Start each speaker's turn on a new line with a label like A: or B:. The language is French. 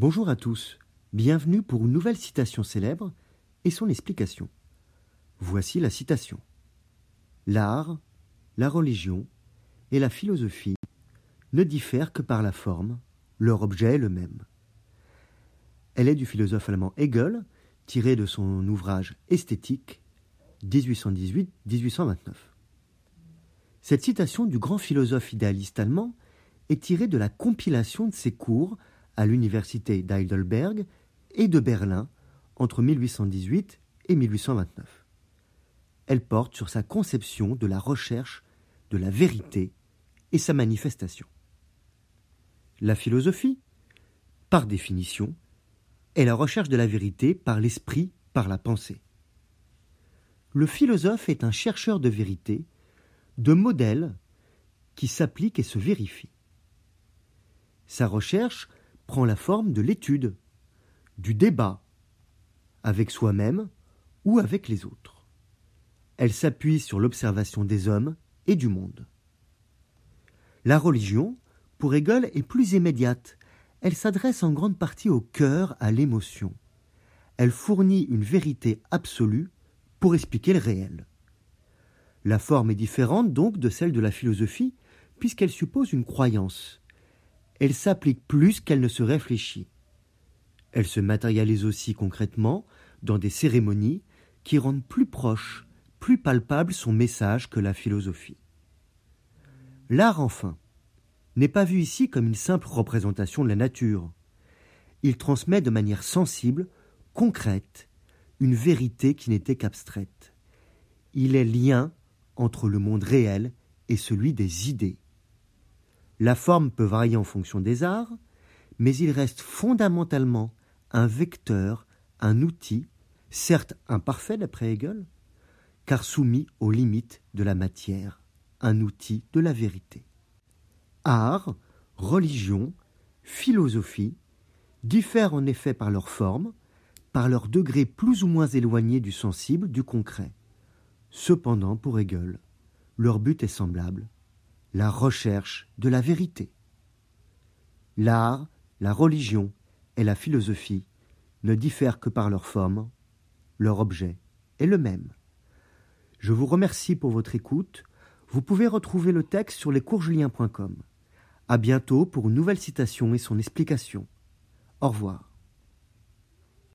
A: Bonjour à tous, bienvenue pour une nouvelle citation célèbre et son explication. Voici la citation. L'art, la religion et la philosophie ne diffèrent que par la forme, leur objet est le même. Elle est du philosophe allemand Hegel, tirée de son ouvrage Esthétique, 1818-1829. Cette citation du grand philosophe idéaliste allemand est tirée de la compilation de ses cours à l'université d'Heidelberg et de Berlin entre 1818 et 1829. Elle porte sur sa conception de la recherche de la vérité et sa manifestation. La philosophie, par définition, est la recherche de la vérité par l'esprit, par la pensée. Le philosophe est un chercheur de vérité, de modèles qui s'appliquent et se vérifient. Sa recherche prend la forme de l'étude, du débat, avec soi-même ou avec les autres. Elle s'appuie sur l'observation des hommes et du monde. La religion, pour Hegel, est plus immédiate. Elle s'adresse en grande partie au cœur, à l'émotion. Elle fournit une vérité absolue pour expliquer le réel. La forme est différente donc de celle de la philosophie, puisqu'elle suppose une croyance, elle s'applique plus qu'elle ne se réfléchit. Elle se matérialise aussi concrètement dans des cérémonies qui rendent plus proche, plus palpable son message que la philosophie. L'art, enfin, n'est pas vu ici comme une simple représentation de la nature. Il transmet de manière sensible, concrète, une vérité qui n'était qu'abstraite. Il est lien entre le monde réel et celui des idées. La forme peut varier en fonction des arts, mais il reste fondamentalement un vecteur, un outil, certes imparfait d'après Hegel, car soumis aux limites de la matière, un outil de la vérité. Art, religion, philosophie diffèrent en effet par leur forme, par leur degré plus ou moins éloigné du sensible, du concret. Cependant, pour Hegel, leur but est semblable, la recherche de la vérité. L'art, la religion et la philosophie ne diffèrent que par leur forme, leur objet est le même. Je vous remercie pour votre écoute. Vous pouvez retrouver le texte sur lescoursjulien.com. À bientôt pour une nouvelle citation et son explication. Au revoir.